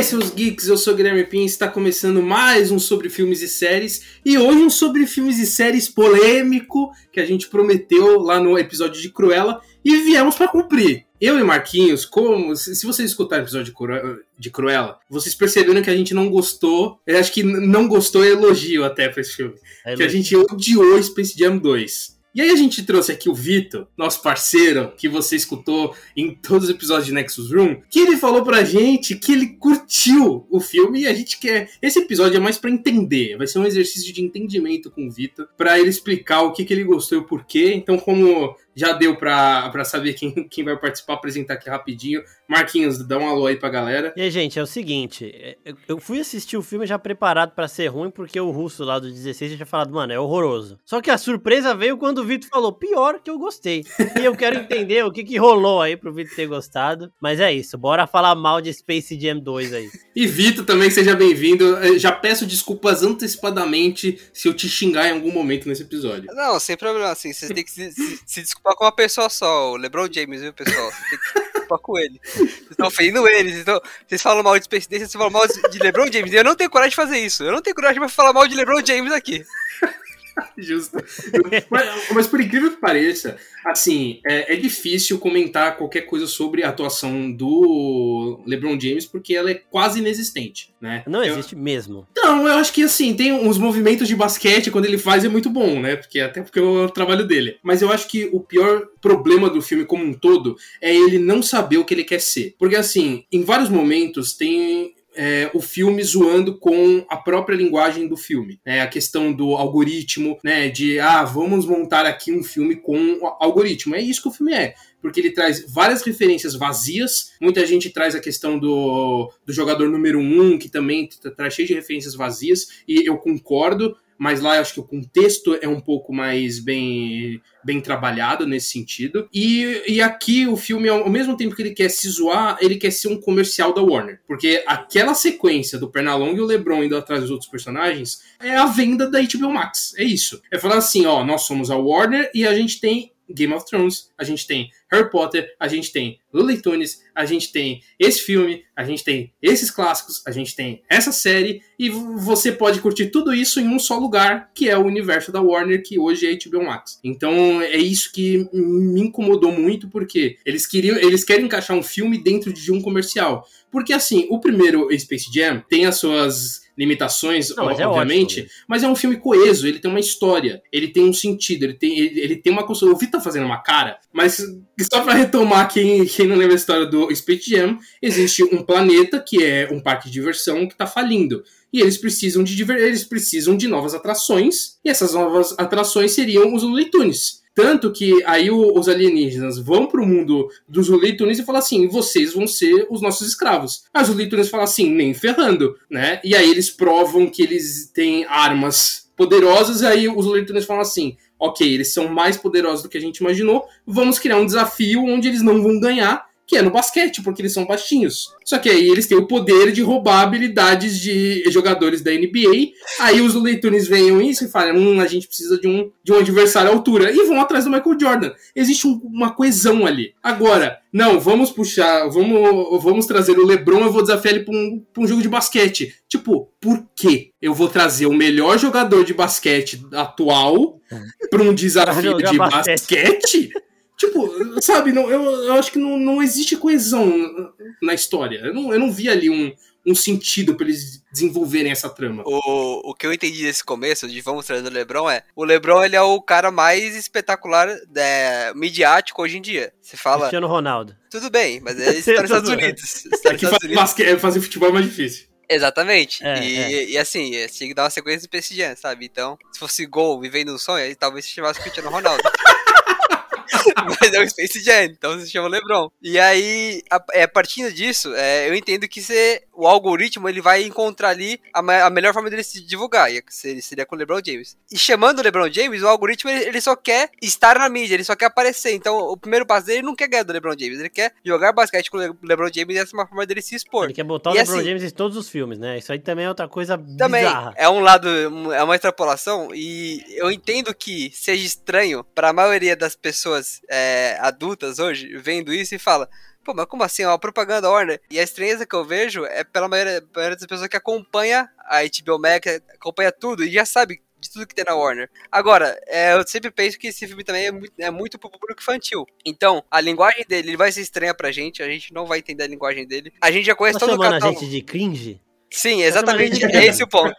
aí, seus geeks, eu sou o Guilherme Pin, está começando mais um sobre filmes e séries e hoje um sobre filmes e séries polêmico que a gente prometeu lá no episódio de Cruella e viemos para cumprir. Eu e Marquinhos, como se vocês escutarem o episódio de Cruella, vocês perceberam que a gente não gostou. Eu acho que não gostou é elogio até pra esse filme. É que a gente odiou Space Jam 2. E aí a gente trouxe aqui o Vitor, nosso parceiro, que você escutou em todos os episódios de Nexus Room, que ele falou pra gente que ele curtiu o filme e a gente quer... Esse episódio é mais para entender, vai ser um exercício de entendimento com o Vitor, para ele explicar o que, que ele gostou e o porquê. Então, como já deu pra, saber quem, quem vai participar, apresentar aqui rapidinho. Marquinhos, dá um alô aí pra galera. E aí, gente, é o seguinte, é, eu fui assistir o filme já preparado para ser ruim, porque o russo lá do 16 já tinha falado, mano, é horroroso. Só que a surpresa veio quando o Vitor falou, pior que eu gostei. E eu quero entender o que que rolou aí pro Vitor ter gostado. Mas é isso, bora falar mal de Space Jam 2 aí. E Vitor também, seja bem-vindo. Já peço desculpas antecipadamente se eu te xingar em algum momento nesse episódio. Não, sem problema, assim, você tem que se, se, se desculpar com uma pessoa só, o LeBron James, viu, pessoal? Preocupar com ele. Vocês estão ofendendo eles. Então, vocês falam mal de Space vocês falam mal de LeBron James. Eu não tenho coragem de fazer isso. Eu não tenho coragem de falar mal de LeBron James aqui. Justo. Mas, mas, por incrível que pareça, assim, é, é, difícil comentar qualquer coisa sobre a atuação do LeBron James, porque ela é quase inexistente, né? Não existe eu, mesmo. Não, eu acho que assim, tem uns movimentos de basquete quando ele faz é muito bom, né? Porque até porque é o trabalho dele. Mas eu acho que o pior problema do filme como um todo é ele não saber o que ele quer ser. Porque assim, em vários momentos tem é, o filme zoando com a própria linguagem do filme. É, a questão do algoritmo, né? De ah, vamos montar aqui um filme com algoritmo. É isso que o filme é. Porque ele traz várias referências vazias. Muita gente traz a questão do, do jogador número um, que também traz cheio de referências vazias, e eu concordo mas lá eu acho que o contexto é um pouco mais bem, bem trabalhado nesse sentido. E, e aqui o filme, ao mesmo tempo que ele quer se zoar, ele quer ser um comercial da Warner. Porque aquela sequência do Pernalonga e o LeBron indo atrás dos outros personagens é a venda da HBO Max. É isso. É falar assim, ó, nós somos a Warner e a gente tem Game of Thrones, a gente tem Harry Potter, a gente tem Looney Tunes, a gente tem esse filme, a gente tem esses clássicos, a gente tem essa série, e você pode curtir tudo isso em um só lugar, que é o universo da Warner, que hoje é HBO Max. Então é isso que me incomodou muito, porque eles queriam, eles querem encaixar um filme dentro de um comercial. Porque assim, o primeiro Space Jam tem as suas limitações, Não, mas é obviamente, é mas é um filme coeso, ele tem uma história, ele tem um sentido, ele tem, ele, ele tem uma construção. O Vitor tá fazendo uma cara, mas só para retomar quem, quem não lembra a história do Space Jam, existe um planeta que é um parque de diversão que tá falindo. E eles precisam de eles precisam de novas atrações, e essas novas atrações seriam os Looney Tunes. Tanto que aí o, os alienígenas vão pro mundo dos Looney Tunes e falam assim: vocês vão ser os nossos escravos. Aí os Looney Tunes falam assim: nem ferrando, né? E aí eles provam que eles têm armas poderosas, e aí os Looney Tunes falam assim: ok, eles são mais poderosos do que a gente imaginou, vamos criar um desafio onde eles não vão ganhar, que é no basquete, porque eles são baixinhos. Só que aí eles têm o poder de roubar habilidades de jogadores da NBA. Aí os leitores veem isso e falam: hum, a gente precisa de um, de um adversário à altura. E vão atrás do Michael Jordan. Existe um, uma coesão ali. Agora, não, vamos puxar, vamos, vamos trazer o LeBron, eu vou desafiar ele pra um, pra um jogo de basquete. Tipo, por quê? Eu vou trazer o melhor jogador de basquete atual para um desafio de basquete? basquete? Tipo, sabe, não, eu, eu acho que não, não existe coesão na história. Eu não, eu não vi ali um, um sentido para eles desenvolverem essa trama. O, o que eu entendi desse começo, de vamos trazer o LeBron, é: o LeBron ele é o cara mais espetacular, é, midiático hoje em dia. Você fala. Cristiano Ronaldo. Tudo bem, mas é está nos Estados Unidos. Está é que Estados Unidos. Fazer, fazer futebol é mais difícil. Exatamente. É, e, é. e, assim, tinha que dar uma sequência do PSG, sabe? Então, se fosse gol vivendo um sonho, talvez se chamasse Cristiano Ronaldo. Mas é o Space Jam, então se chama LeBron. E aí, a, é, partindo disso, é, eu entendo que você, o algoritmo ele vai encontrar ali a, a melhor forma dele se divulgar, e seria, seria com o LeBron James. E chamando o LeBron James, o algoritmo ele, ele, só quer estar na mídia, ele só quer aparecer. Então, o primeiro passo dele não quer ganhar do LeBron James, ele quer jogar basquete com o LeBron James e essa é uma forma dele se expor. Ele quer botar e o LeBron assim, James em todos os filmes, né? Isso aí também é outra coisa também bizarra. É um lado, é uma extrapolação, e eu entendo que seja estranho para a maioria das pessoas. É, é, adultas hoje vendo isso e fala. Pô, mas como assim? É uma propaganda Warner. E a estranheza que eu vejo é pela maioria, maioria das pessoas que acompanha a HBO Max, acompanha tudo e já sabe de tudo que tem na Warner. Agora, é, eu sempre penso que esse filme também é muito, é muito pro público infantil. Então, a linguagem dele ele vai ser estranha pra gente, a gente não vai entender a linguagem dele. A gente já conhece Tá todo o chamando a catálogo. gente de cringe? Sim, exatamente. É esse o ponto.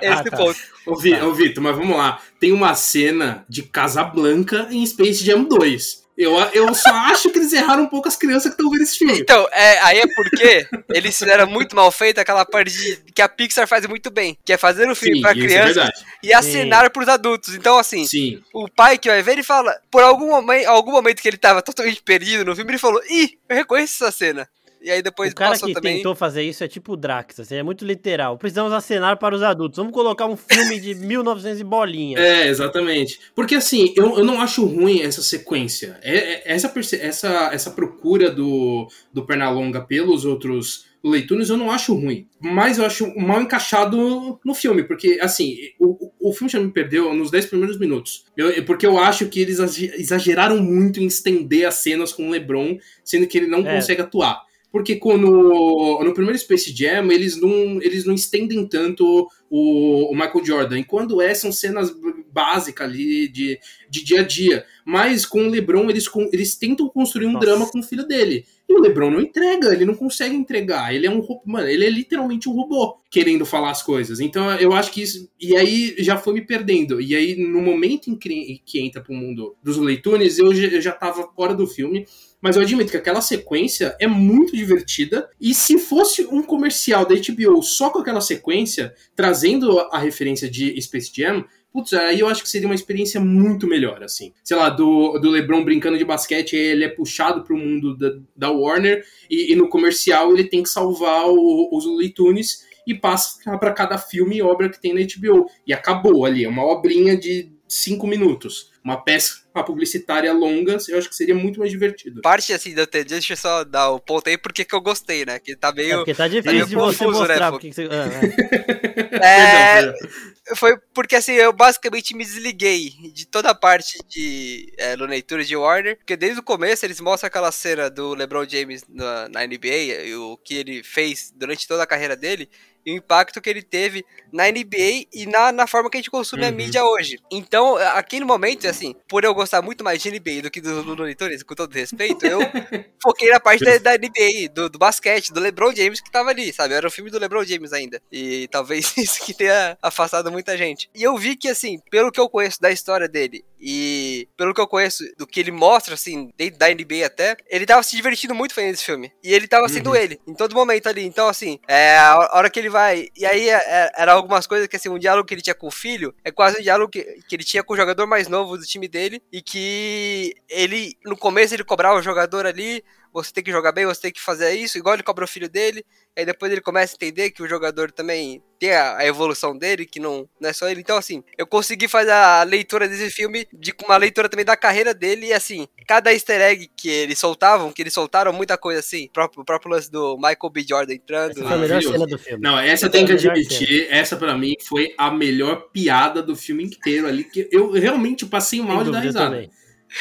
É esse Ah, o tá. ponto. Ô, Vi- ô, Vitor, mas vamos lá. Tem uma cena de Casablanca em Space Jam 2. Eu, eu só acho que eles erraram um pouco as crianças que estão vendo esse filme. Então, é, aí é porque eles fizeram muito mal feito aquela parte de, que a Pixar faz muito bem, que é fazer um filme é crianças verdade. e acenar pros adultos. Então, assim, Sim. o pai que vai ver, ele fala, por algum momento, algum momento que ele tava totalmente perdido no filme, ele falou, ih, eu reconheço essa cena. E aí depois o cara passou que também. tentou fazer isso é tipo o Drax, assim, é muito literal. Precisamos acenar para os adultos. Vamos colocar um filme de 1900 e bolinha. É, exatamente. Porque assim, eu, eu não acho ruim essa sequência. É, é- essa, essa, essa procura do, do Pernalonga pelos outros leitunes eu não acho ruim. Mas eu acho mal encaixado no filme. Porque, assim, o, o filme já me perdeu nos 10 primeiros minutos. Eu- porque eu acho que eles exage- exageraram muito em estender as cenas com o LeBron, sendo que ele não É. consegue atuar. Porque quando, no primeiro Space Jam, eles não, eles não estendem tanto o, o Michael Jordan. E quando é, são cenas básicas ali de, de dia a dia. Mas com o LeBron, eles, com- eles tentam construir um Nossa. drama com o filho dele. E o LeBron não entrega, ele não consegue entregar. Ele é um mano, ele é literalmente um robô querendo falar as coisas. Então eu acho que isso. E aí já foi me perdendo. E aí, no momento em que, que entra pro mundo dos leitunes, eu, eu já tava fora do filme. Mas eu admito que aquela sequência é muito divertida. E se fosse um comercial da HBO só com aquela sequência, trazendo a referência de Space Jam, putz, aí eu acho que seria uma experiência muito melhor, assim. Sei lá, do, do LeBron brincando de basquete, ele é puxado pro mundo da, da Warner, e, e no comercial ele tem que salvar o- os Looney Tunes e passa para cada filme e obra que tem na HBO. E acabou ali, é uma obrinha de cinco minutos. Uma peça publicitária longa, eu acho que seria muito mais divertido. Parte assim da TD, deixa eu só dar o ponto aí porque que eu gostei, né? Que tá É meio. porque tá difícil meio de você confuso, né, mostrar pô? porque que você. Ah, É, perdão. foi porque assim, eu basicamente me desliguei de toda a parte de é, Looney Tunes de Warner, porque desde o começo eles mostram aquela cena do LeBron James na, na NBA, e o que ele fez durante toda a carreira dele, o impacto que ele teve na NBA e na, na forma que a gente consome a Uhum. mídia hoje. Então, aqui no momento, assim, por eu gostar muito mais de NBA do que do Looney Tunes, com todo respeito, eu foquei na parte da, da NBA, do, do basquete, do LeBron James que tava ali, sabe? Era o filme do LeBron James ainda. E talvez isso que tenha afastado muita gente. E eu vi que, assim, pelo que eu conheço da história dele e pelo que eu conheço do que ele mostra, assim, dentro da NBA até, ele tava se divertindo muito fazendo esse filme. E ele tava sendo Uhum. ele, em todo momento ali. Então, assim, é, a hora que ele vai. E aí é, é, era algumas coisas que, assim, um diálogo que ele tinha com o filho é quase um diálogo que, que ele tinha com o jogador mais novo do time dele e que ele, no começo, ele cobrava o jogador ali. Você tem que jogar bem, você tem que fazer isso, igual ele cobra o filho dele. Aí depois ele começa a entender que o jogador também tem a, a evolução dele, que não, não é só ele. Então, assim, eu consegui fazer a leitura desse filme de com uma leitura também da carreira dele. E assim, cada easter egg que eles soltavam, que eles soltaram muita coisa assim. O próprio, próprio lance do Michael B. Jordan entrando. essa foi a melhor cena do filme. Não, essa Essa tem que admitir. Essa pra mim foi a melhor piada do filme inteiro ali. Que eu realmente passei Sem mal de dar eu risada. também.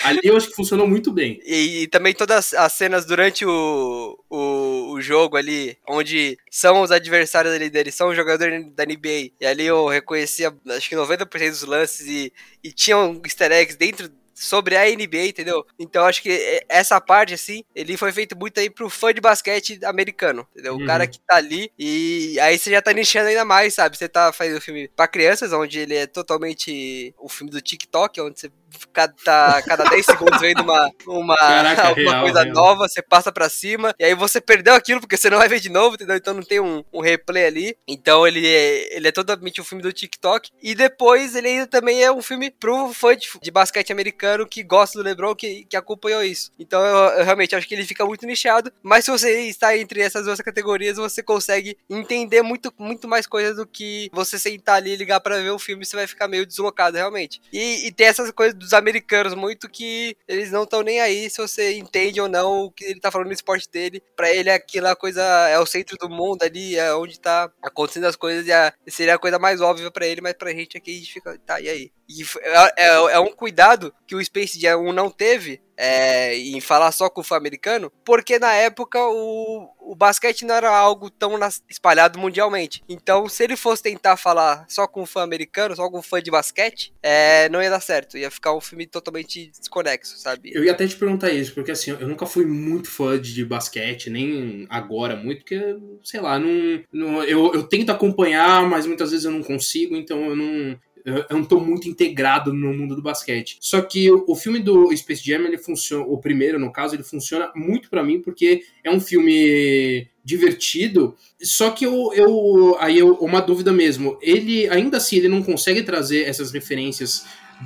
Ali eu acho que funcionou muito bem. E, e também todas as cenas durante o, o, o jogo ali, onde são os adversários ali dele, são os jogadores da NBA. E ali eu reconhecia, acho que 90% dos lances e, e tinham easter eggs dentro sobre a NBA, entendeu? Então acho que essa parte, assim, ele foi feito muito aí pro fã de basquete americano, entendeu? O Uhum. cara que tá ali e aí você já tá nichando ainda mais, sabe? Você tá fazendo um filme pra crianças, onde ele é totalmente o filme do TikTok, onde você cada, cada 10 segundos vendo uma, uma, Caraca, real, coisa real. nova, você passa pra cima, e aí você perdeu aquilo porque você não vai ver de novo, entendeu? Então não tem um, um replay ali. Então ele é, ele é totalmente um filme do TikTok. E depois ele ainda também é um filme pro fã de, de basquete americano que gosta do LeBron, que, que acompanhou isso. Então eu, eu realmente acho que ele fica muito nichado, mas se você está entre essas duas categorias, você consegue entender muito, muito mais coisas do que você sentar ali e ligar pra ver o filme, você vai ficar meio deslocado realmente. E, e tem essas coisas dos americanos muito que eles não estão nem aí se você entende ou não o que ele tá falando no esporte dele. Pra ele aquela coisa é o centro do mundo ali, é onde tá acontecendo as coisas e a, seria a coisa mais óbvia para ele, mas pra gente aqui a gente fica, tá, e aí? E é, é, é um cuidado que o Space Jam 1 não teve é, em falar só com o fã americano, porque na época o, o basquete não era algo tão espalhado mundialmente. Então, se ele fosse tentar falar só com o fã americano, só com o fã de basquete, é, não ia dar certo. Ia ficar um filme totalmente desconexo, sabe? Eu ia até te perguntar isso, porque assim, eu nunca fui muito fã de basquete, nem agora muito, porque, sei lá, não, não eu, eu tento acompanhar, mas muitas vezes eu não consigo, então eu não, eu não tô muito integrado no mundo do basquete. Só que o, filme do Space Jam, ele funciona, o primeiro no caso, ele funciona muito para mim porque é um filme divertido. Só que eu, eu aí eu, uma dúvida mesmo, ele ainda assim ele não consegue trazer essas referências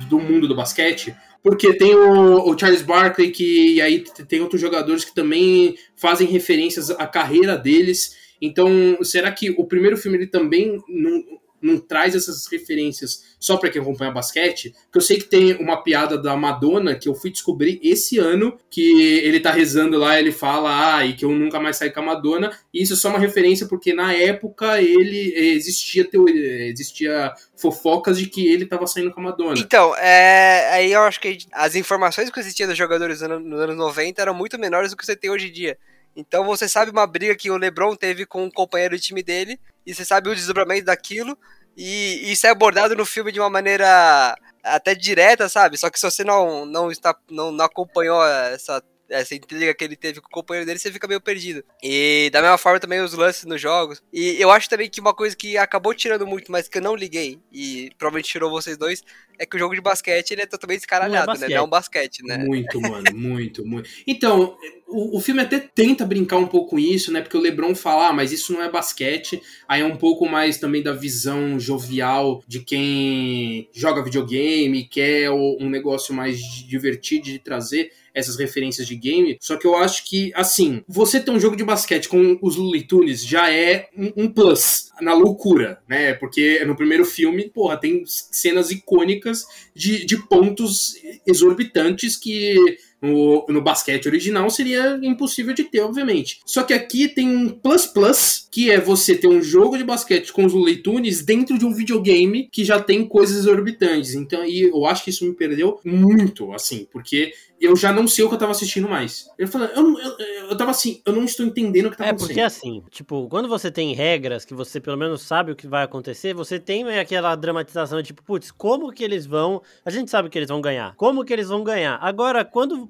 do mundo do basquete, porque tem o, o, Charles Barkley que e aí tem outros jogadores que também fazem referências à carreira deles. Então, será que o primeiro filme ele também não, não traz essas referências só para quem acompanha basquete, que eu sei que tem uma piada da Madonna que eu fui descobrir esse ano, que ele tá rezando lá, ele fala, ah, e que eu nunca mais saí com a Madonna, e isso é só uma referência porque na época ele existia teoria, existia fofocas de que ele tava saindo com a Madonna. Então, é, aí eu acho que as informações que existiam dos jogadores nos anos 90 eram muito menores do que você tem hoje em dia. Então você sabe uma briga que o LeBron teve com um companheiro de time dele, e você sabe o desdobramento daquilo, e isso é abordado no filme de uma maneira até direta, sabe? Só que se você não, não, está, não, não acompanhou essa essa intriga que ele teve com o companheiro dele, você fica meio perdido. E da mesma forma também os lances nos jogos. E eu acho também que uma coisa que acabou tirando muito, mas que eu não liguei, e provavelmente tirou vocês dois, é que o jogo de basquete ele é totalmente escaralhado, não é né? Não é um basquete, né? Muito, mano, muito, muito. Então, o, o filme até tenta brincar um pouco com isso, né? Porque o LeBron fala, ah, mas isso não é basquete. Aí é um pouco mais também da visão jovial de quem joga videogame, quer um negócio mais divertido de trazer essas referências de game. Só que eu acho que, assim, você ter um jogo de basquete com os Looney Tunes já é um, um plus na loucura, né? Porque no primeiro filme, porra, tem cenas icônicas de, de pontos exorbitantes que no, no basquete original seria impossível de ter, obviamente. Só que aqui tem um plus plus, que é você ter um jogo de basquete com os Looney Tunes dentro de um videogame que já tem coisas exorbitantes. Então, e eu acho que isso me perdeu muito, assim, porque eu já não sei o que eu tava assistindo mais. Eu falei, eu, eu, eu tava assim, eu não estou entendendo o que tá é, acontecendo. É, porque assim, tipo, quando você tem regras que você pelo menos sabe o que vai acontecer, você tem aquela dramatização tipo, putz, como que eles vão. A gente sabe que eles vão ganhar. Como que eles vão ganhar? Agora, quando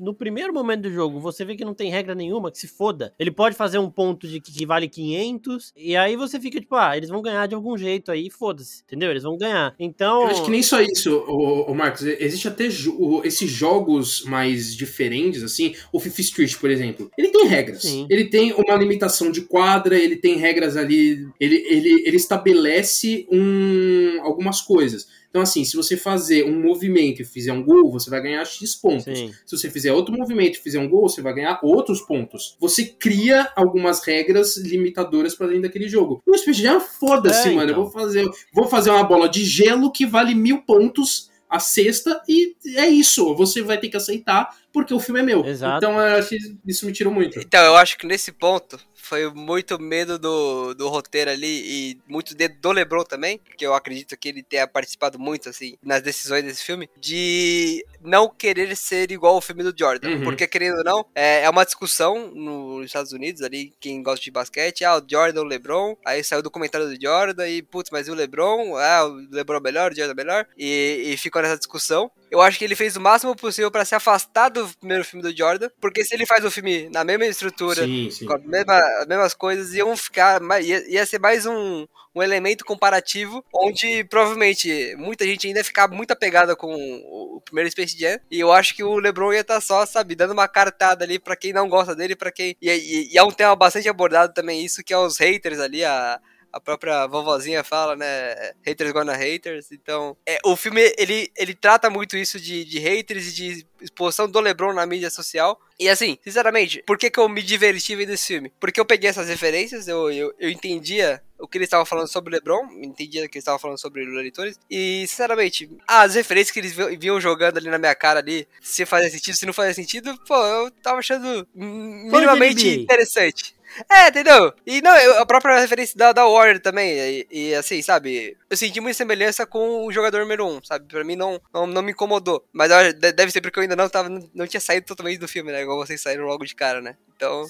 no primeiro momento do jogo você vê que não tem regra nenhuma, que se foda, ele pode fazer um ponto de que, que vale 500, e aí você fica tipo, ah, eles vão ganhar de algum jeito aí, foda-se, entendeu? Eles vão ganhar. Então. Eu acho que nem só isso, o, Marcos. Existe até jo esses jogos mais diferentes, assim. O Fifth Street, por exemplo. Ele tem regras. Sim. Ele tem uma limitação de quadra, ele tem regras ali. Ele, ele, ele estabelece um, algumas coisas. Então, assim, se você fazer um movimento e fizer um gol, você vai ganhar X pontos. Sim. Se você fizer outro movimento e fizer um gol, você vai ganhar outros pontos. Você cria algumas regras limitadoras para dentro daquele jogo. O Space Jam, foda-se, é, mano. Então. Eu vou fazer, vou fazer uma bola de gelo que vale mil pontos a sexta e é isso. Você vai ter que aceitar porque o filme é meu. Exato. Então eu acho que isso me tirou muito. Então eu acho que nesse ponto foi muito medo do, do roteiro ali e muito dedo do LeBron também, que eu acredito que ele tenha participado muito, assim, nas decisões desse filme, de não querer ser igual ao filme do Jordan. Uhum. Porque, querendo ou não, é, é uma discussão nos Estados Unidos ali, quem gosta de basquete, ah, o Jordan, o LeBron, aí saiu o documentário do Jordan e, putz, mas e o LeBron? Ah, o LeBron é melhor, o Jordan é melhor, e, e ficou nessa discussão. Eu acho que ele fez o máximo possível para se afastar do primeiro filme do Jordan, porque se ele faz o filme na mesma estrutura, sim, sim. com a mesma, as mesmas coisas, iam ficar. Ia, ia ser mais um, um elemento comparativo, onde provavelmente muita gente ainda ia ficar muito apegada com o primeiro Space Jam, e eu acho que o LeBron ia estar tá só, sabe, dando uma cartada ali para quem não gosta dele, para quem. E, e, e, é um tema bastante abordado também, isso, que é os haters ali, a a própria vovozinha fala, né? Haters gonna haters. Então, é, o filme, ele, ele trata muito isso de, de haters e de exposição do LeBron na mídia social. E assim, sinceramente, por que, que eu me diverti vendo esse filme? Porque eu peguei essas referências, eu, eu, eu entendia o que eles estavam falando sobre o LeBron, entendia que eles estavam falando sobre o Looney e sinceramente, as referências que eles vinham jogando ali na minha cara ali, se fazia sentido, se não fazia sentido, pô, eu tava achando minimamente interessante. É, entendeu? E não, a própria referência da, da Warner também. E, e, assim, sabe? Eu senti muita semelhança com o jogador número 1, um, sabe? Pra mim não, não, não me incomodou. Mas deve ser porque eu ainda não tava. Não tinha saído totalmente do filme, né? Igual vocês saíram logo de cara, né? Então,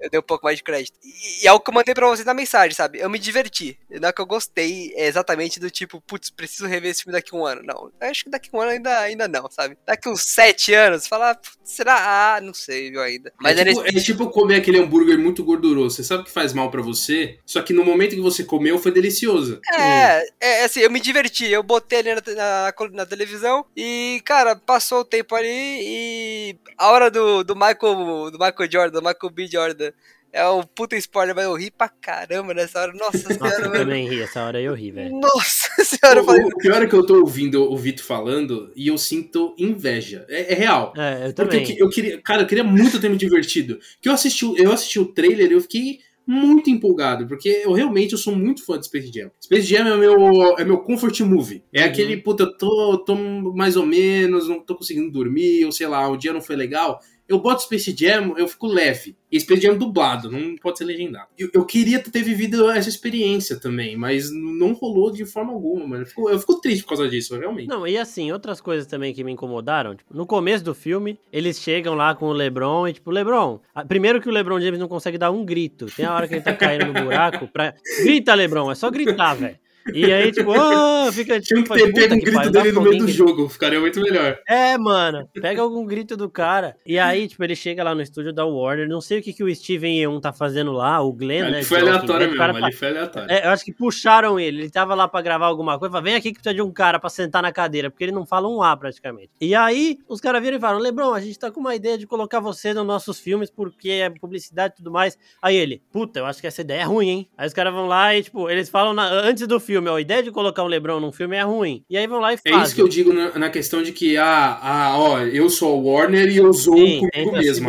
eu dei um pouco mais de crédito. E, e é o que eu mandei pra vocês na mensagem, sabe? Eu me diverti. Não é que eu gostei é exatamente do tipo, putz, preciso rever esse filme daqui a um ano. Não, acho que daqui a um ano ainda, ainda não, sabe? Daqui uns sete anos, falar, será? Ah, não sei, viu, ainda. Mas é, tipo, é, é tipo comer aquele hambúrguer muito gorduroso. Você sabe que faz mal para você, só que no momento que você comeu foi delicioso. É, hum. é assim, eu me diverti. Eu botei ali na, na, na, televisão e, cara, passou o tempo ali e a hora do, do Michael do Michael Jordan Jordan, Michael B. Jordan. É um puta spoiler, mas eu ri pra caramba nessa hora. Nossa senhora, Nossa, eu também ri, essa hora eu ri, velho. Nossa senhora, o, falei... o pior é que eu tô ouvindo o Vitor falando e eu sinto inveja. É, é real. É, eu também. Porque eu, eu, queria, cara, eu queria muito ter me divertido. Que eu assisti, eu assisti o trailer e eu fiquei muito empolgado, porque eu realmente eu sou muito fã de Space Jam. Space Jam é meu, é meu comfort movie. É uhum. aquele, puta, eu tô, tô mais ou menos, não tô conseguindo dormir, ou sei lá, o dia não foi legal eu boto Space Jam, eu fico leve. E Space Jam dublado, não pode ser legendado. Eu, eu, queria ter vivido essa experiência também, mas não rolou de forma alguma, mano. Eu fico, eu fico triste por causa disso, realmente. Não, e assim, outras coisas também que me incomodaram, tipo, no começo do filme, eles chegam lá com o LeBron e, tipo, LeBron, primeiro que o LeBron James não consegue dar um grito. Tem a hora que ele tá caindo no buraco pra... Grita, LeBron, é só gritar, velho. E aí, tipo, oh, fica tipo. Tinha que ter pego um grito pai, dele no meio do jogo, ficaria muito melhor. É, mano. Pega algum grito do cara. E aí, tipo, ele chega lá no estúdio da Warner. Não sei o que, que o Steven Yeun tá fazendo lá, o Glenn, ele né? Foi aleatório mesmo, ele foi aleatório. É, eu acho que puxaram ele. Ele tava lá pra gravar alguma coisa. Fala, vem aqui que precisa de um cara pra sentar na cadeira, porque ele não fala um A praticamente. E aí, os caras viram e falaram: Lebron, a gente tá com uma ideia de colocar você nos nossos filmes, porque é publicidade e tudo mais. Aí ele, puta, eu acho que essa ideia é ruim, hein? Aí os caras vão lá e, tipo, eles falam na, antes do filme, ó, a ideia de colocar o LeBron num filme é ruim. E aí vão lá e fazem. É isso que eu digo na, na questão de que, ah, ah, ó, eu sou o Warner e eu sou Sim, comigo mesmo.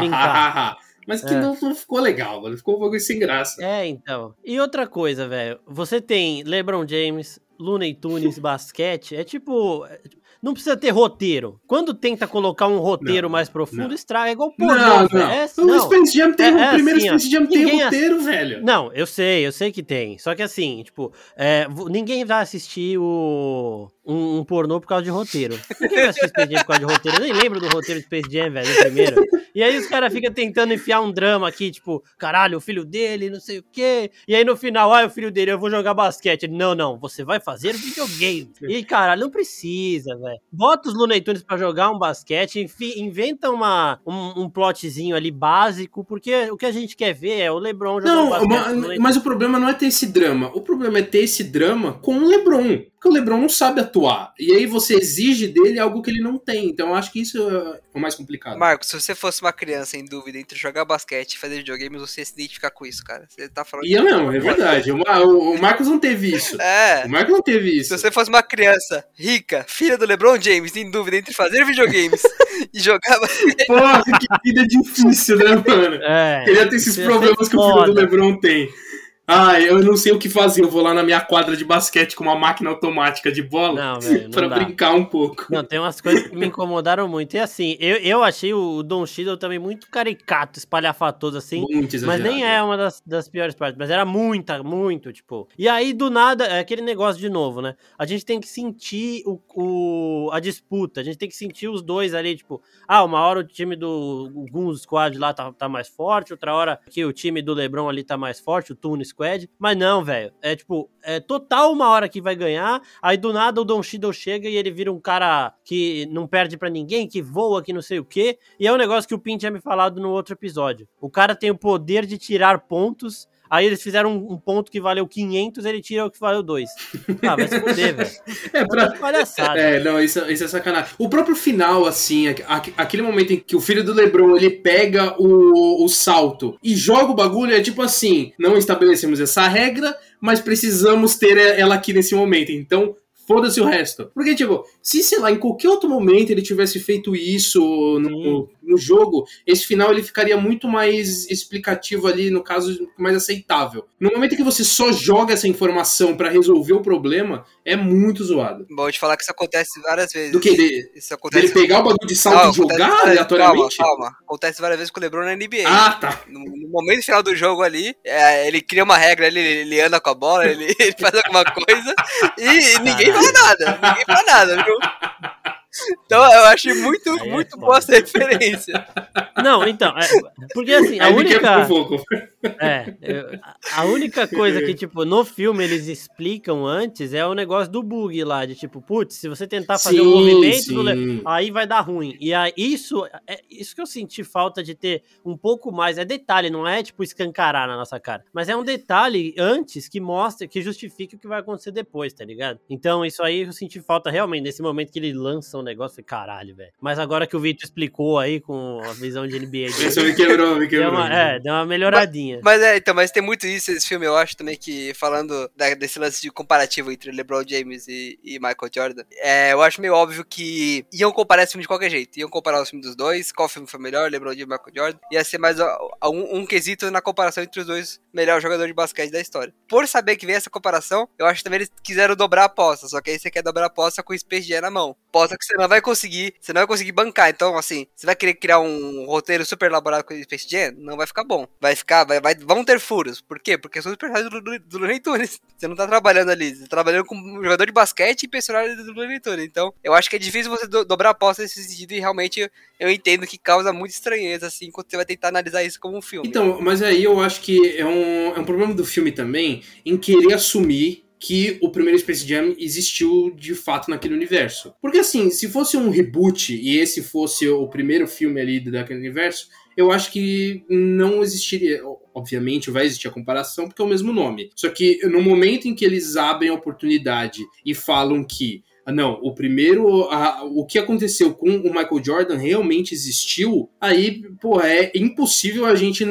Mas que é. não, não, ficou legal, mano. Ficou um pouco sem graça. É, então. E outra coisa, velho. Você tem LeBron James, Looney Tunes, basquete. É tipo. Não precisa ter roteiro. Quando tenta colocar um roteiro não, mais profundo, não. estraga. É igual. Não, não. É, assim, não. O Space Jam tem. É, o é primeiro assim, Space Jam tem roteiro, ass... velho. Não, eu sei, eu sei que tem. Só que assim, tipo, é, ninguém vai assistir o um, um, pornô por causa de roteiro. Ninguém vai assistir Space Jam por causa de roteiro. Eu nem lembro do roteiro de Space Jam, velho, primeiro. E aí os caras ficam tentando enfiar um drama aqui, tipo, caralho, o filho dele, não sei o quê. E aí no final, ah, o filho dele, eu vou jogar basquete. Ele, não, não, você vai fazer videogame. E caralho, não precisa, velho. Bota os Looney Tunes pra jogar um basquete, enfim, inventa uma, um, um plotzinho ali básico, porque o que a gente quer ver é o LeBron jogando não, basquete. Mas, mas o problema não é ter esse drama. O problema é ter esse drama com o LeBron. Porque o LeBron não sabe atuar. E aí você exige dele algo que ele não tem. Então eu acho que isso é o mais complicado. Marcos, se você fosse uma criança em dúvida entre jogar basquete e fazer videogames, você ia se identificar com isso, cara. Você tá falando. Ia não, é verdade. O, o, Marcos não teve isso. É. O Marcos não teve isso. Se você fosse uma criança rica, filha do LeBron James, em dúvida entre fazer videogames e jogar basquete. Porra, que vida difícil, né, mano? É. Queria ter esses problemas que o filho do LeBron tem. Ah, eu não sei o que fazer. Eu vou lá na minha quadra de basquete com uma máquina automática de bola para brincar um pouco. Não, tem umas coisas que me incomodaram muito. E assim, eu, eu achei o Don Cheadle também muito caricato, espalhafatoso assim. Muito exagerado. Mas nem é uma das, das piores partes. Mas era muita, muito, tipo. E aí, do nada, é aquele negócio de novo, né? A gente tem que sentir o, o, a disputa. A gente tem que sentir os dois ali, tipo. Ah, uma hora o time do Guns Squad lá tá, tá mais forte, outra hora que o time do LeBron ali tá mais forte, o Tunis Squad. Mas não, velho. É tipo, é total uma hora que vai ganhar. Aí do nada o Don Shido chega e ele vira um cara que não perde para ninguém, que voa, que não sei o quê. E é um negócio que o Pin tinha me falado no outro episódio. O cara tem o poder de tirar pontos Aí eles fizeram um, um ponto que valeu 500, ele tira o que valeu 2. Ah, vai se fuder, velho. É, pra... palhaçada. É, não, isso, isso é sacanagem. O próprio final, assim, aquele momento em que o filho do LeBron, ele pega o, o salto e joga o bagulho, é tipo assim, não estabelecemos essa regra, mas precisamos ter ela aqui nesse momento. Então, foda-se o resto. Porque, tipo, se, sei lá, em qualquer outro momento ele tivesse feito isso no, no jogo, esse final ele ficaria muito mais explicativo ali, no caso, mais aceitável. No momento que você só joga essa informação para resolver o problema, é muito zoado. Bom, te falar que isso acontece várias vezes. Do que ele, isso acontece... ele pegar o bagulho de salto e jogar aleatoriamente? Calma, calma. Acontece várias vezes com o LeBron na NBA. Ah, tá. No, no momento final do jogo ali, é, ele cria uma regra, ele, ele anda com a bola, ele, ele faz alguma coisa e ninguém fala nada. Ninguém fala nada, viu? Então eu achei muito, Aí é muito é boa essa referência. Não, então, é, porque assim, a Aí única. É, a única coisa que, tipo, no filme eles explicam antes é o negócio do bug lá, de tipo, putz, se você tentar fazer sim, um movimento, aí vai dar ruim. E aí, isso, é isso que eu senti falta de ter um pouco mais. É detalhe, não é tipo escancarar na nossa cara. Mas é um detalhe antes que mostra, que justifique o que vai acontecer depois, tá ligado? Então, isso aí eu senti falta realmente nesse momento que ele lança um negócio, caralho, velho. Mas agora que o Vitor explicou aí com a visão de NBA. Isso me quebrou, me quebrou. Deu uma, é, deu uma melhoradinha. Mas, mas, é, então, mas tem muito isso nesse filme, eu acho também que, falando da, desse lance de comparativo entre LeBron James e, e Michael Jordan, é, eu acho meio óbvio que iam comparar esse filme de qualquer jeito. Iam comparar os filmes dos dois, qual filme foi melhor, LeBron James e Michael Jordan. Ia ser mais um, um quesito na comparação entre os dois melhores jogadores de basquete da história. Por saber que vem essa comparação, eu acho que também eles quiseram dobrar a aposta, só que aí você quer dobrar a aposta com o Space Jam na mão. Aposta que você não vai conseguir, você não vai conseguir bancar. Então, assim, você vai querer criar um roteiro super elaborado com Space Jam? Não vai ficar bom. Vai ficar, vai, vai, vão ter furos. Por quê? Porque são os personagens do, do, do Looney Tunes. Você não tá trabalhando ali, você tá trabalhando com um jogador de basquete e personagem do Looney Tunes. Então, eu acho que é difícil você do, dobrar a aposta nesse sentido e realmente eu entendo que causa muita estranheza, assim, quando você vai tentar analisar isso como um filme. Então, mas aí eu acho que é um, é um problema do filme também em querer assumir que o primeiro Space Jam existiu de fato naquele universo. Porque assim, se fosse um reboot e esse fosse o primeiro filme ali daquele universo, eu acho que não existiria. Obviamente vai existir a comparação porque é o mesmo nome. Só que no momento em que eles abrem a oportunidade e falam que não, o primeiro, a, o que aconteceu com o Michael Jordan realmente existiu, aí, pô, é impossível a gente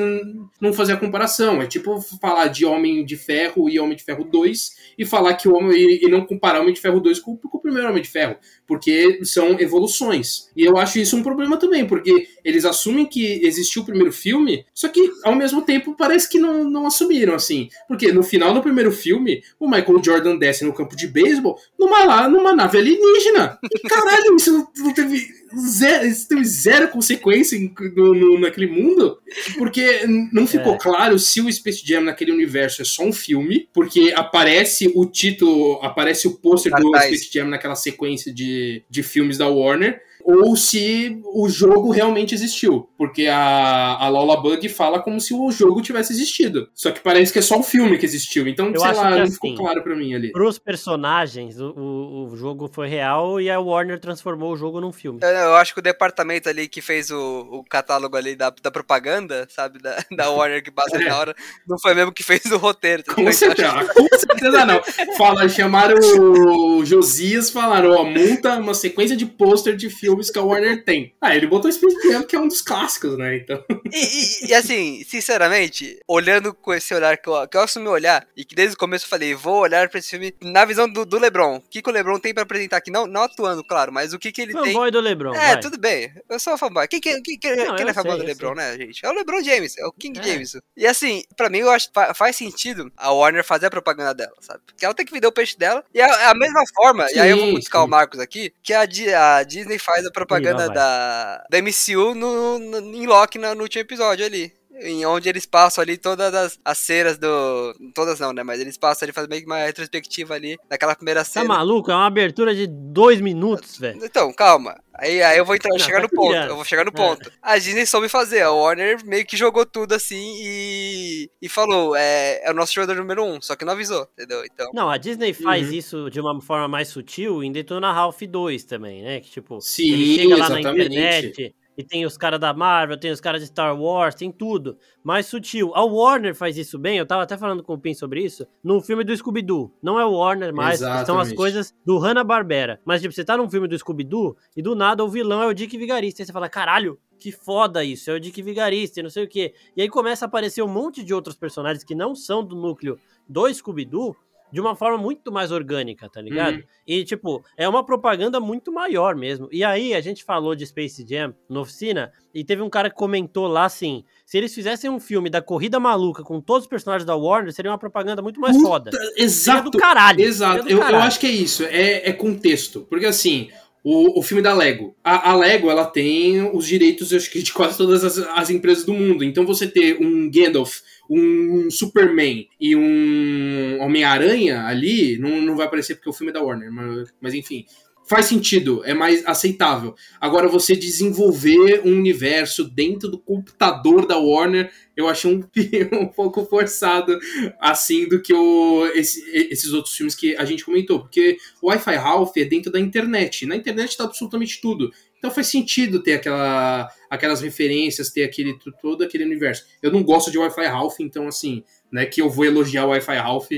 não fazer a comparação. É tipo falar de Homem de Ferro e Homem de Ferro 2 e falar que o Homem e, e não comparar Homem de Ferro 2 com, com o primeiro Homem de Ferro porque são evoluções. E eu acho isso um problema também, porque eles assumem que existiu o primeiro filme, só que ao mesmo tempo parece que não, não assumiram, assim. Porque no final do primeiro filme, o Michael Jordan desce no campo de beisebol numa, numa nave alienígena. E caralho, isso não, não teve zero, isso teve zero consequência no, no, naquele mundo, porque não ficou é. claro se o Space Jam naquele universo é só um filme, porque aparece o título, aparece o pôster do Space Jam naquela sequência de de, filmes da Warner, ou se o jogo realmente existiu. Porque a, a Lola Bug fala como se o jogo tivesse existido. Só que parece que é só o filme que existiu. Então, eu sei lá, não assim, ficou claro para mim ali. Pros personagens, o, o, jogo foi real e a Warner transformou o jogo num filme. Eu, eu acho que o departamento ali que fez o, o catálogo ali da, da propaganda, sabe, da, da Warner que passa é. na hora, não foi mesmo que fez o roteiro. Com certeza, com certeza não. Fala, chamaram o Josias, falaram, ó, monta uma sequência de pôster de filme filmes que a Warner tem. Ah, ele botou Space Jam, que é um dos clássicos, né? Então. E, e, e, assim, sinceramente, olhando com esse olhar que eu, que eu assumi olhar, e que desde o começo eu falei, vou olhar pra esse filme na visão do, do Lebron. O que, que o Lebron tem pra apresentar aqui? Não, não atuando, claro, mas o que, que ele fanboy tem. Fanboy do Lebron. É, vai. tudo bem. Eu sou fanboy. Quem, quem, quem, não, quem é fanboy sei, do Lebron, né, gente? É o Lebron James, é o King é. James. E assim, pra mim, eu acho que faz sentido a Warner fazer a propaganda dela, sabe? Porque ela tem que vender o peixe dela. E é a mesma forma, sim, e aí eu vou buscar sim. o Marcos aqui, que a, a Disney faz a propaganda da, da MCU no, no, em Loki no, no último episódio ali em onde eles passam ali todas as, as cenas do. Todas não, né? Mas eles passam ali, fazem meio que uma retrospectiva ali naquela primeira tá cena. Tá maluco? É uma abertura de dois minutos, velho. Então, calma. Aí, aí eu vou entrar, não, chegar tá no ponto. Eu vou chegar no é. ponto. É. A Disney soube fazer. A Warner meio que jogou tudo assim e, e falou: é, é o nosso jogador número um, só que não avisou, entendeu? Então. Não, a Disney faz uhum. isso de uma forma mais sutil em Detona Ralph 2 também, né? Que tipo, Sim, ele chega lá exatamente. na internet e tem os caras da Marvel, tem os caras de Star Wars, tem tudo. Mais sutil. A Warner faz isso bem, eu tava até falando com o Pin sobre isso, no filme do Scooby-Doo. Não é o Warner mais, são as coisas do Hanna-Barbera. Mas, tipo, você tá num filme do Scooby-Doo e do nada o vilão é o Dick Vigarista. Aí você fala, caralho, que foda isso, é o Dick Vigarista e não sei o quê. E aí começa a aparecer um monte de outros personagens que não são do núcleo do Scooby-Doo, de uma forma muito mais orgânica, tá ligado? Uhum. E, tipo, é uma propaganda muito maior mesmo. E aí, a gente falou de Space Jam na oficina, e teve um cara que comentou lá assim: se eles fizessem um filme da corrida maluca com todos os personagens da Warner, seria uma propaganda muito mais Puta, foda. Exato. Seria do caralho. Exato. Do eu, caralho. eu acho que é isso. É, é contexto. Porque assim. O, o filme da Lego. A, a, Lego, ela tem os direitos, acho que, de quase todas as, as empresas do mundo. Então, você ter um Gandalf um Superman e um Homem-Aranha ali, não, não vai aparecer porque o filme é da Warner, mas, mas enfim faz sentido, é mais aceitável. Agora, você desenvolver um universo dentro do computador da Warner, eu achei um, um pouco forçado, assim, do que o, esse, esses outros filmes que a gente comentou. Porque o Wi-Fi Ralph é dentro da internet. Na internet está absolutamente tudo. Então faz sentido ter aquela, aquelas referências, ter aquele todo aquele universo. Eu não gosto de Wi-Fi Ralph, então assim, né, que eu vou elogiar o Wi-Fi Ralph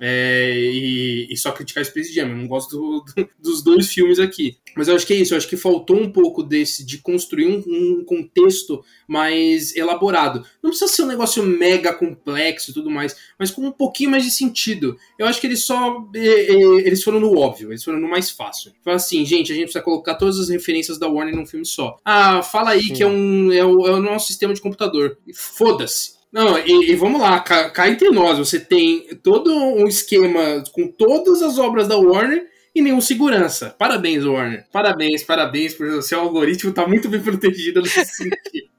é, e, e, só criticar Space Jam. Eu não gosto do, do, dos dois filmes aqui. Mas eu acho que é isso. Eu acho que faltou um pouco desse de construir um, um, contexto mais elaborado. Não precisa ser um negócio mega complexo e tudo mais, mas com um pouquinho mais de sentido. Eu acho que eles só. eles foram no óbvio, eles foram no mais fácil. Fala assim, gente, a gente precisa colocar todas as referências da Warner num filme só. Ah, fala aí Sim. que é, um, é, o, é o nosso sistema de computador. Foda-se. Não, e, e, vamos lá, cá, cá entre nós, você tem todo um esquema com todas as obras da Warner e nenhum segurança. Parabéns, Warner. Parabéns, parabéns, porque o seu algoritmo tá muito bem protegido nesse sentido.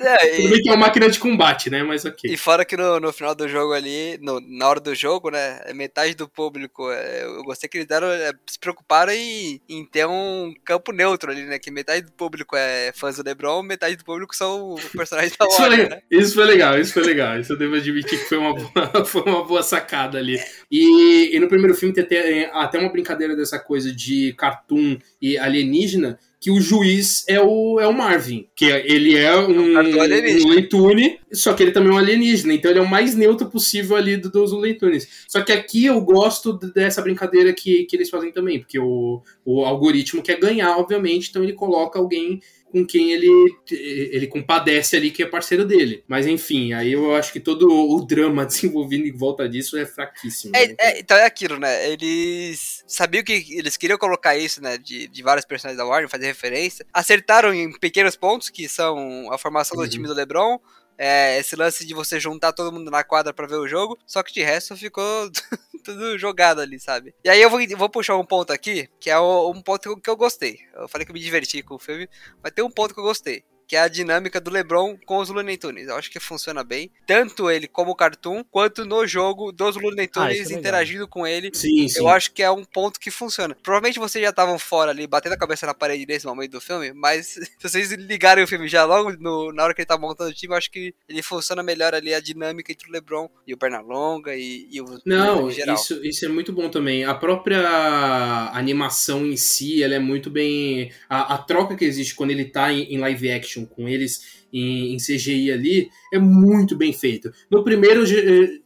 É, Tudo bem que é uma máquina de combate, né? Mas ok. E fora que no, no final do jogo ali, no, na hora do jogo, né? Metade do público. É, eu gostei que eles deram, é, se preocuparam em, em ter um campo neutro ali, né? Que metade do público é fãs do LeBron, metade do público são personagens da Warner, isso, né? isso foi legal, isso foi legal. Isso eu devo admitir que foi uma boa, foi uma boa sacada ali. E, e no primeiro filme tem até, até uma brincadeira dessa coisa de cartoon e alienígena que o juiz é o, é o Marvin, que ele é um, um Leitune, só que ele também é um alienígena, então ele é o mais neutro possível ali dos Leitunes. Só que aqui eu gosto dessa brincadeira que, que eles fazem também, porque o, o algoritmo quer ganhar, obviamente, então ele coloca alguém com quem ele, ele compadece ali, que é parceiro dele. Mas enfim, aí eu acho que todo o drama desenvolvido em volta disso é fraquíssimo. É, né? é, então é aquilo, né? Eles sabiam que eles queriam colocar isso, né? De, de vários personagens da Warner, fazer referência. Acertaram em pequenos pontos, que são a formação uhum. do time do LeBron, é, esse lance de você juntar todo mundo na quadra para ver o jogo, só que de resto ficou tudo jogado ali, sabe? E aí eu vou, vou puxar um ponto aqui, que é um ponto que eu gostei. Eu falei que eu me diverti com o filme, mas tem um ponto que eu gostei que é a dinâmica do LeBron com os Looney Tunes. Eu acho que funciona bem, tanto ele como cartoon, quanto no jogo dos Looney ah, Tunes ah, é interagindo com ele. Sim, sim. Eu acho que é um ponto que funciona. Provavelmente vocês já estavam fora ali, batendo a cabeça na parede nesse momento do filme, mas se vocês ligarem o filme já logo no, na hora que ele tá montando o time, eu acho que ele funciona melhor ali a dinâmica entre o LeBron e o Pernalonga e, e o Não, isso, isso é muito bom também. A própria animação em si, ela é muito bem... A, a troca que existe quando ele tá em, em live action com eles em, em CGI ali é muito bem feito. No primeiro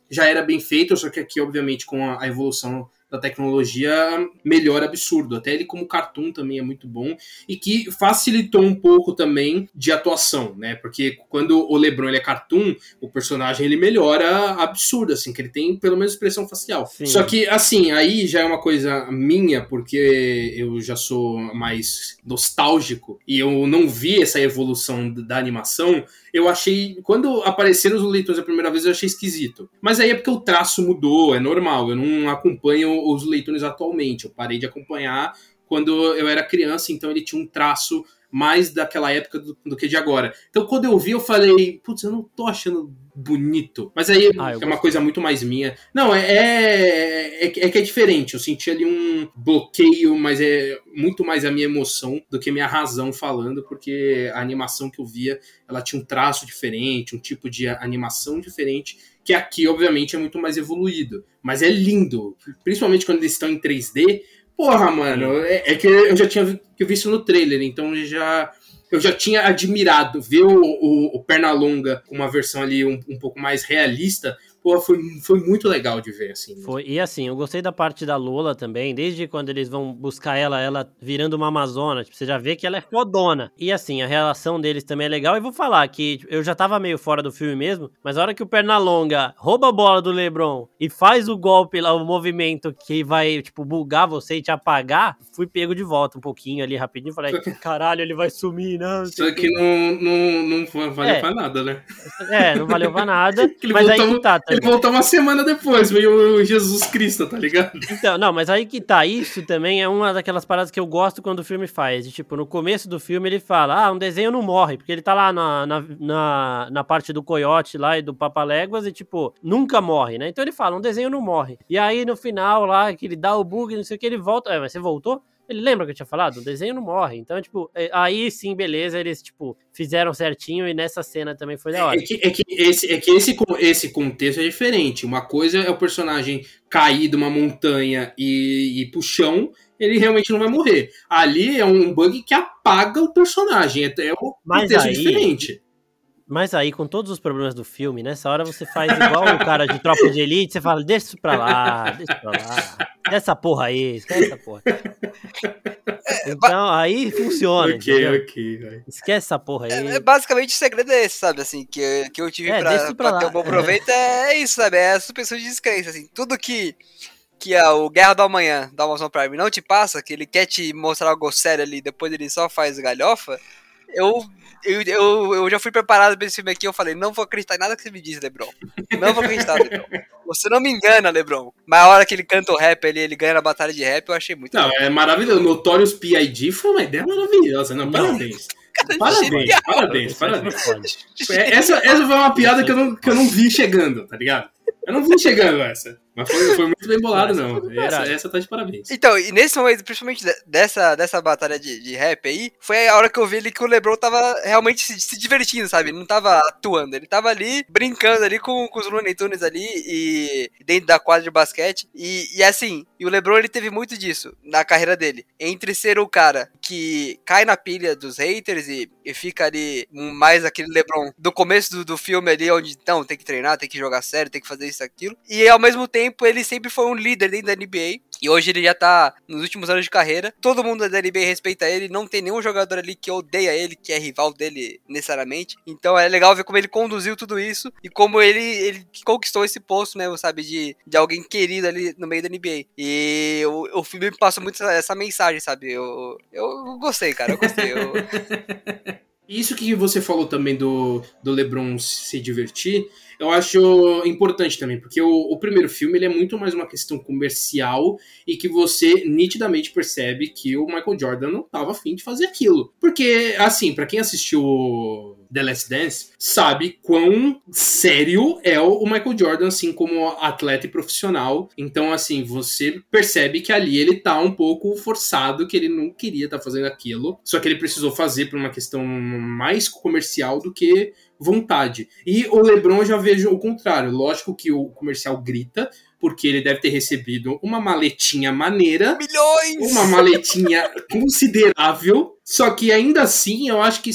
já era bem feito, só que aqui, obviamente, com a evolução da tecnologia melhor absurdo. Até ele como cartoon também é muito bom e que facilitou um pouco também de atuação, né? Porque quando o LeBron ele é cartoon, o personagem ele melhora absurdo, assim, que ele tem pelo menos expressão facial. Sim. Só que assim, aí já é uma coisa minha, porque eu já sou mais nostálgico e eu não vi essa evolução da animação eu achei. Quando apareceram os leitores a primeira vez, eu achei esquisito. Mas aí é porque o traço mudou, é normal. Eu não acompanho os leitores atualmente. Eu parei de acompanhar quando eu era criança, então ele tinha um traço mais daquela época do, do, que de agora. Então, quando eu vi, eu falei, putz, eu não tô achando bonito. Mas aí ah, é uma coisa muito mais minha. Não, é, é, é, é, que é diferente. Eu senti ali um bloqueio, mas é muito mais a minha emoção do que minha razão falando, porque a animação que eu via, ela tinha um traço diferente, um tipo de animação diferente, que aqui, obviamente, é muito mais evoluído. Mas é lindo, principalmente quando eles estão em 3D, Porra, mano, é, é que eu já tinha visto no trailer, então já eu já tinha admirado ver o, o, o Pernalonga com uma versão ali um, um pouco mais realista pô, foi, foi muito legal de ver, assim. Foi, e assim, eu gostei da parte da Lola também, desde quando eles vão buscar ela, ela virando uma Amazona, tipo, você já vê que ela é fodona. E assim, a relação deles também é legal, e vou falar que tipo, eu já tava meio fora do filme mesmo, mas a hora que o Pernalonga rouba a bola do LeBron e faz o golpe lá, o movimento que vai, tipo, bugar você e te apagar, fui pego de volta um pouquinho ali rapidinho, falei, caralho, ele vai sumir, não. Só que não, não, não valeu é. pra nada, né? É, não valeu pra nada, mas aí que tá, ele voltou uma semana depois, veio o Jesus Cristo, tá ligado? Então, não, mas aí que tá, isso também é uma daquelas paradas que eu gosto quando o filme faz. E, tipo, no começo do filme ele fala, ah, um desenho não morre, porque ele tá lá na, na, na, na parte do coiote lá e do Papaléguas e, tipo, nunca morre, né? Então ele fala, um desenho não morre. E aí no final lá, que ele dá o bug, não sei o que, ele volta, é, mas você voltou? Ele lembra que eu tinha falado? O desenho não morre. Então, tipo, é, aí sim, beleza, eles, tipo, fizeram certinho e nessa cena também foi da hora. É que, é que, esse, é que esse, esse contexto é diferente. Uma coisa é o personagem cair de uma montanha e ir pro chão, ele realmente não vai morrer. Ali é um bug que apaga o personagem. É, é um Mas contexto aí, diferente. Mas aí, com todos os problemas do filme, nessa hora você faz igual o cara de tropa de elite, você fala, deixa isso pra lá, deixa pra lá. Dessa porra aí, esquece essa porra. Então, aí funciona. ok, entendeu? ok. Esquece essa porra aí. É, é, basicamente o segredo é esse, sabe? Assim, que, que eu tive é, pra, pra, pra ter um bom proveito é, é isso, sabe? É a suspensão de descrença, assim. Tudo que que é o Guerra do Amanhã da Amazon Prime não te passa, que ele quer te mostrar algo sério ali, depois ele só faz galhofa, eu eu, eu, eu já fui preparado pra esse filme aqui, eu falei, não vou acreditar em nada que você me diz, Lebron. Não vou acreditar, Lebron. Você não me engana, Lebron. Mas a hora que ele canta o rap ali, ele ganha a batalha de rap, eu achei muito Não, legal. é maravilhoso. Notorious P.I.D. foi uma ideia maravilhosa. Não, parabéns. parabéns, parabéns, parabéns. É, essa, essa foi uma piada que eu, não, que eu não vi chegando, tá ligado? Eu não vi chegando essa. Mas foi, foi muito bem bolado, não. Essa, essa tá de parabéns. Então, e nesse momento, principalmente dessa, dessa batalha de, de rap aí, foi a hora que eu vi ele que o Lebron tava realmente se, se divertindo, sabe? Ele não tava atuando, ele tava ali brincando ali com, com os Looney Tunes ali e dentro da quadra de basquete. E, e assim, e o Lebron ele teve muito disso na carreira dele. Entre ser o cara que cai na pilha dos haters e, e fica ali mais aquele Lebron do começo do, do filme ali, onde não, tem que treinar, tem que jogar sério, tem que fazer isso, aquilo. E ao mesmo tempo, tempo ele sempre foi um líder dentro da NBA. E hoje ele já tá nos últimos anos de carreira. Todo mundo da NBA respeita ele. Não tem nenhum jogador ali que odeia ele, que é rival dele necessariamente. Então é legal ver como ele conduziu tudo isso e como ele, ele conquistou esse posto, né? Sabe, de, de alguém querido ali no meio da NBA. E o, o filme me muito essa, essa mensagem, sabe? Eu, eu gostei, cara. Eu gostei. Eu... Isso que você falou também do, do LeBron se divertir eu acho importante também, porque o, o, primeiro filme ele é muito mais uma questão comercial e que você nitidamente percebe que o Michael Jordan não estava afim de fazer aquilo. Porque, assim, para quem assistiu The Last Dance, sabe quão sério é o Michael Jordan, assim, como atleta e profissional. Então, assim, você percebe que ali ele tá um pouco forçado, que ele não queria estar tá fazendo aquilo, só que ele precisou fazer por uma questão mais comercial do que vontade. E o LeBron eu já vejo o contrário. Lógico que o comercial grita, porque ele deve ter recebido uma maletinha maneira. Milhões! Uma maletinha considerável. Só que ainda assim, eu acho que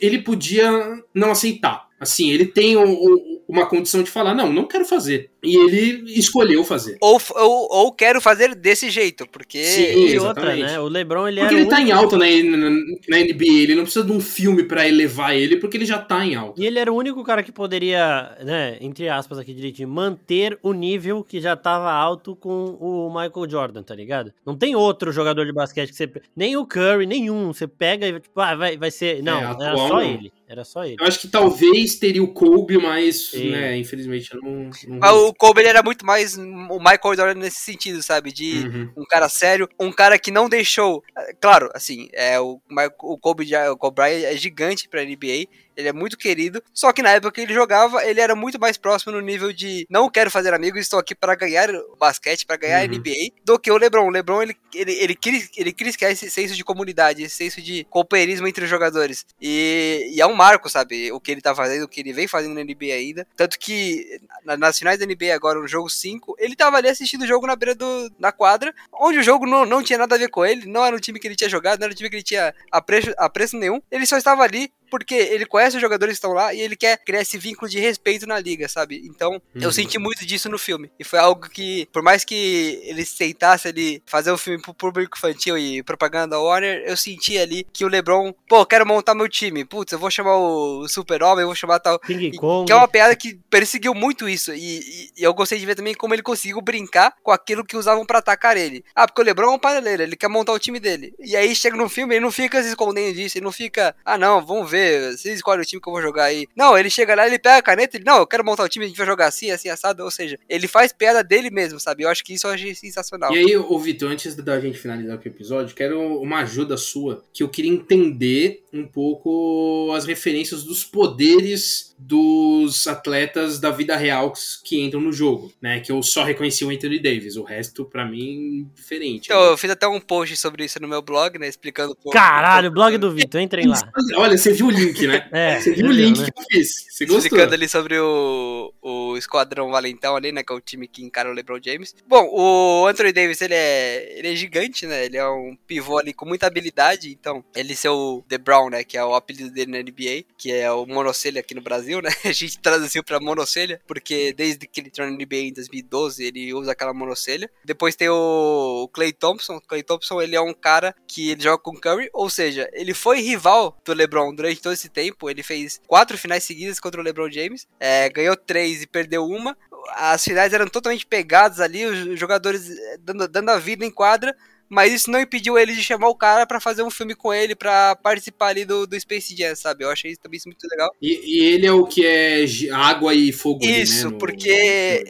ele podia não aceitar. Assim, ele tem o, o, uma condição de falar, não, não quero fazer. E ele escolheu fazer. Ou, ou, ou quero fazer desse jeito, porque. Sim, e outra, né? O Lebron, ele Porque ele tá em alta na, na, na, NBA, ele não precisa de um filme para elevar ele, porque ele já tá em alta. E ele era o único cara que poderia, né, entre aspas aqui direitinho, manter o nível que já tava alto com o Michael Jordan, tá ligado? Não tem outro jogador de basquete que você. Nem o Curry, nenhum. Você pega e, tipo, ah, vai, vai ser. Não, é, era só ele. Era só ele. Eu acho que talvez teria o Kobe, mas, Sim. né, infelizmente não. não... O Kobe era muito mais o Michael Jordan nesse sentido, sabe? De uhum. um cara sério, um cara que não deixou. Claro, assim, é, o, o Kobe, o Kobe Bryant é gigante pra NBA. Ele é muito querido. Só que na época que ele jogava, ele era muito mais próximo no nível de não quero fazer amigos, estou aqui para ganhar basquete, para ganhar uhum. NBA, do que o LeBron. O LeBron, ele, ele, ele, quis, ele quis criar esse senso de comunidade, esse senso de companheirismo entre os jogadores. E, e é um marco, sabe? O que ele tá fazendo, o que ele vem fazendo na NBA ainda. Tanto que nas finais da NBA agora, no jogo 5, ele tava ali assistindo o jogo na beira do, da quadra, onde o jogo não, não tinha nada a ver com ele, não era um time que ele tinha jogado, não era um time que ele tinha apreço, apreço nenhum. Ele só estava ali porque ele conhece os jogadores que estão lá e ele quer criar esse vínculo de respeito na liga, sabe? Então, uhum. eu senti muito disso no filme. E foi algo que, por mais que ele tentasse ali fazer um filme pro público infantil e propaganda da Warner, eu senti ali que o LeBron, pô, quero montar meu time. Putz, eu vou chamar o Super-Homem, eu vou chamar tal. Kong. Que é uma piada que perseguiu muito isso. E, e, e, eu gostei de ver também como ele conseguiu brincar com aquilo que usavam para atacar ele. Ah, porque o LeBron é um paneleiro, ele quer montar o time dele. E aí chega no filme, ele não fica se escondendo disso, ele não fica, ah não, vamos ver ver, vocês escolhem o time que eu vou jogar aí. Não, ele chega lá, ele pega a caneta, ele, não, eu quero montar o time, a gente vai jogar assim, assim, assado. Ou seja, ele faz piada dele mesmo, sabe? Eu acho que isso eu achei sensacional. E aí, ô Vitor, antes da gente finalizar o episódio, quero uma ajuda sua, que eu queria entender um pouco as referências dos poderes dos atletas da vida real que entram no jogo, né? Que eu só reconheci o Anthony Davis, o resto, para mim, diferente. Então, né? eu fiz até um post sobre isso no meu blog, né? Explicando um pouco. Caralho, o blog do Vitor, entrem lá. Olha, você viu o link, né? É, você viu o link né? que eu fiz. Você gostou? Explicando ali sobre o, o Esquadrão Valentão ali, né? Que é o time que encara o LeBron James. Bom, o Anthony Davis, ele é, ele é gigante, né? Ele é um pivô ali com muita habilidade. Então, ele ser o The Brown, né? Que é o apelido dele na NBA, que é o monocelha aqui no Brasil, né? A gente traduziu pra monocelha, porque desde que ele entrou na NBA em 2012, ele usa aquela monocelha. Depois tem o Clay Thompson. O Clay Thompson, ele é um cara que ele joga com Curry, ou seja, ele foi rival do LeBron durante todo esse tempo. Ele fez quatro finais seguidas contra o LeBron James, é, ganhou três e perdeu uma. As finais eram totalmente pegadas ali, os jogadores eh, dando, dando a vida em quadra, mas isso não impediu ele de chamar o cara para fazer um filme com ele, para participar ali do, do Space Jam, sabe? Eu achei isso também muito legal. E, e ele é o que é água e fogo Isso, ali, né? No... porque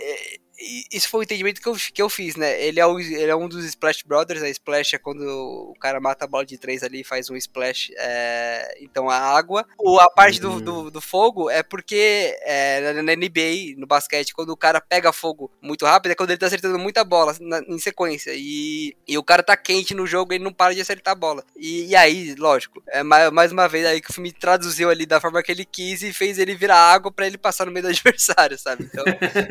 isso foi o entendimento que eu, que eu fiz, né? Ele é, o, ele é um dos Splash Brothers. A Splash é quando o cara mata a bola de três ali e faz um splash. É, então a água. O, a parte uhum. do, do, do, fogo é porque é, na, na, NBA, no basquete, quando o cara pega fogo muito rápido, é quando ele tá acertando muita bola na, em sequência. E, e o cara tá quente no jogo e ele não para de acertar a bola. E, e aí, lógico, é mais, mais uma vez aí que o filme traduziu ali da forma que ele quis e fez ele virar água para ele passar no meio do adversário, sabe? Então,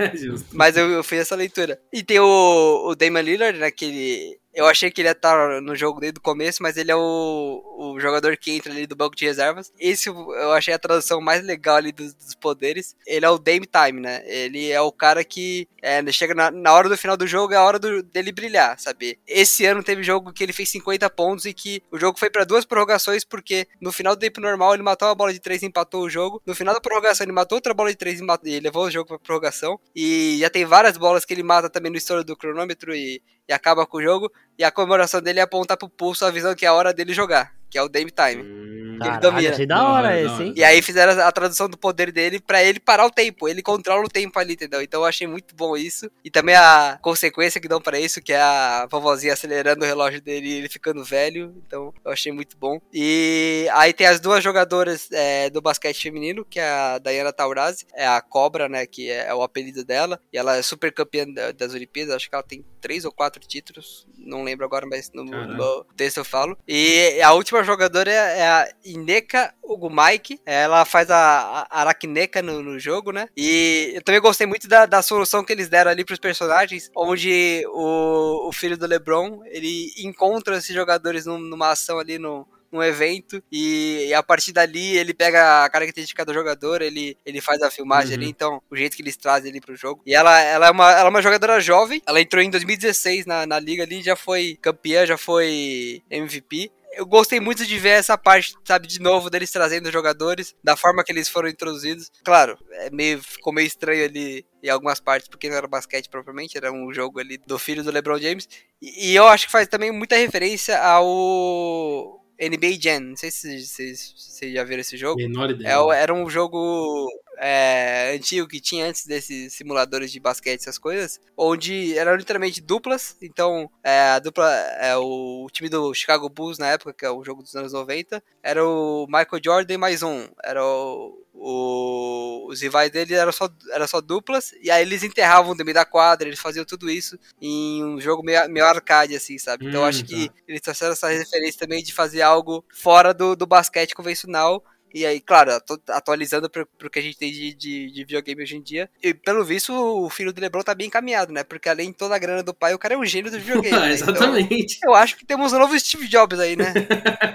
mas eu eu fiz essa leitura. E tem o, o Damon Lillard, né, que ele, eu achei que ele ia estar no jogo desde o começo, mas ele é o, o jogador que entra ali do banco de reservas. Esse eu achei a tradução mais legal ali dos, dos poderes. Ele é o Dame Time, né? Ele é o cara que é, chega na, na, hora do final do jogo, é a hora do, dele brilhar, sabe? Esse ano teve jogo que ele fez 50 pontos e que o jogo foi para duas prorrogações, porque no final do tempo normal ele matou uma bola de três e empatou o jogo. No final da prorrogação ele matou outra bola de três e, matou, e levou o jogo pra prorrogação. E já tem várias bolas que ele mata também no história do cronômetro e e acaba com o jogo. E a comemoração dele é apontar pro pulso, avisando que é a hora dele jogar, que é o Dame Time. Hum, que ele domina. Achei da hora esse, hein? E aí fizeram a tradução do poder dele para ele parar o tempo. Ele controla o tempo ali, entendeu? Então eu achei muito bom isso. E também a consequência que dão para isso, que é a vovozinha acelerando o relógio dele e ele ficando velho. Então eu achei muito bom. E aí tem as duas jogadoras é, do basquete feminino, que é a Diana Taurasi, é a Cobra, né? Que é, o apelido dela. E ela é super campeã das Olimpíadas. Acho que ela tem três ou quatro títulos, não lembro agora, mas no, no texto eu falo. E a última jogadora é, é a Ineka Ugumaiki, ela faz a, a Aracneca no, no, jogo, né? E eu também gostei muito da, da solução que eles deram ali pros personagens, onde o, o filho do LeBron, ele encontra esses jogadores numa ação ali no, num evento e, e, a partir dali ele pega a característica do jogador, ele, ele faz a filmagem uhum. ali, então o jeito que eles trazem ali pro jogo. E ela, ela, é, uma, ela é uma jogadora jovem, ela entrou em 2016 na, na liga ali, já foi campeã, já foi MVP eu gostei muito de ver essa parte, sabe, de novo, deles trazendo jogadores, da forma que eles foram introduzidos. Claro, é meio, ficou meio estranho ali em algumas partes, porque não era basquete propriamente, era um jogo ali do filho do LeBron James. E, e eu acho que faz também muita referência ao NBA Jam. Não sei se vocês já viram esse jogo. Menor ideia. É, era um jogo é, antigo que tinha antes desses simuladores de basquete, essas coisas, onde eram literalmente duplas. Então, é, a dupla, é, o time do Chicago Bulls na época, que é o jogo dos anos 90, era o Michael Jordan mais um. Era o, o, os rivais dele eram só, era só duplas, e aí eles enterravam no meio da quadra, eles faziam tudo isso em um jogo meio, meio arcade, assim, sabe? Então hum, acho tá. que eles trouxeram essa referência também de fazer algo fora do, do basquete convencional e aí, claro, atualizando pro, pro que a gente tem de, de, de, videogame hoje em dia. E pelo visto, o filho do Lebron tá bem encaminhado, né? Porque além de toda a grana do pai, o cara é um gênio do videogame. né? Exatamente. Então, eu acho que temos um novo Steve Jobs aí, né?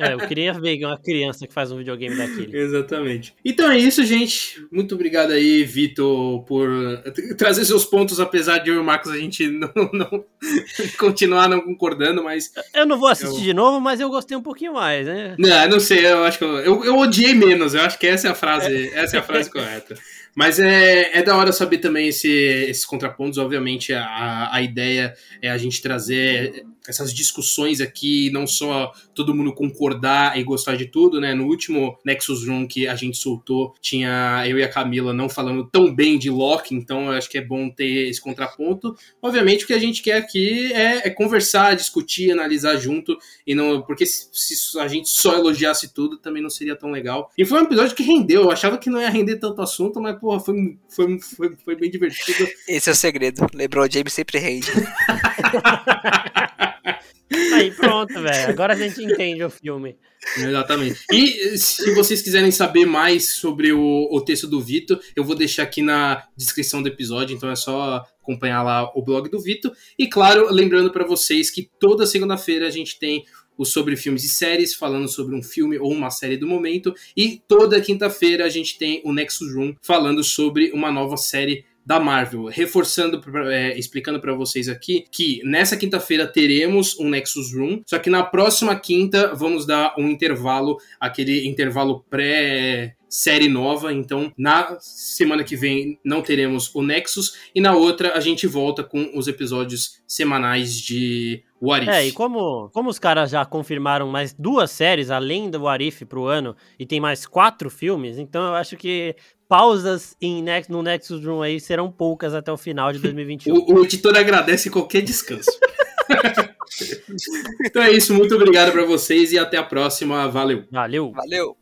é, eu queria ver uma criança que faz um videogame daquele. Exatamente. Então é isso, gente. Muito obrigado aí, Vitor, por trazer seus pontos, apesar de eu e o Marcos a gente não, não continuar não concordando, mas. Eu não vou assistir eu... de novo, mas eu gostei um pouquinho mais, né? Não, não sei, eu acho que eu, eu, eu odiei menos. Eu acho que essa é a frase, essa é a frase correta. Mas é, é da hora saber também esse, esses contrapontos. Obviamente, a, a ideia é a gente trazer essas discussões aqui, não só todo mundo concordar e gostar de tudo, né? No último Nexus Room que a gente soltou, tinha eu e a Camila não falando tão bem de Loki, então eu acho que é bom ter esse contraponto. Obviamente, o que a gente quer aqui é, é conversar, discutir, analisar junto, e não porque se, se, a gente só elogiasse tudo, também não seria tão legal. E foi um episódio que rendeu, eu achava que não ia render tanto assunto, mas, porra, foi, foi, foi, foi bem divertido. Esse é o segredo. LeBron James sempre rende. Aí pronto, velho. Agora a gente entende o filme. Exatamente. E se vocês quiserem saber mais sobre o, o texto do Vitor, eu vou deixar aqui na descrição do episódio, então é só acompanhar lá o blog do Vitor. E claro, lembrando para vocês que toda segunda-feira a gente tem o sobre filmes e séries, falando sobre um filme ou uma série do momento. E toda quinta-feira a gente tem o Nexus Room falando sobre uma nova série da Marvel, reforçando, é, explicando para vocês aqui que nessa quinta-feira teremos um Nexus Room, só que na próxima quinta vamos dar um intervalo, aquele intervalo pré série nova, então na semana que vem não teremos o Nexus e na outra a gente volta com os episódios semanais de What If. É, e como, como os caras já confirmaram mais duas séries além do What If pro ano e tem mais quatro filmes, então eu acho que pausas em Nex no Nexus Room aí serão poucas até o final de 2021. o, o editor agradece qualquer descanso. então é isso, muito obrigado para vocês e até a próxima. Valeu. Valeu. Valeu.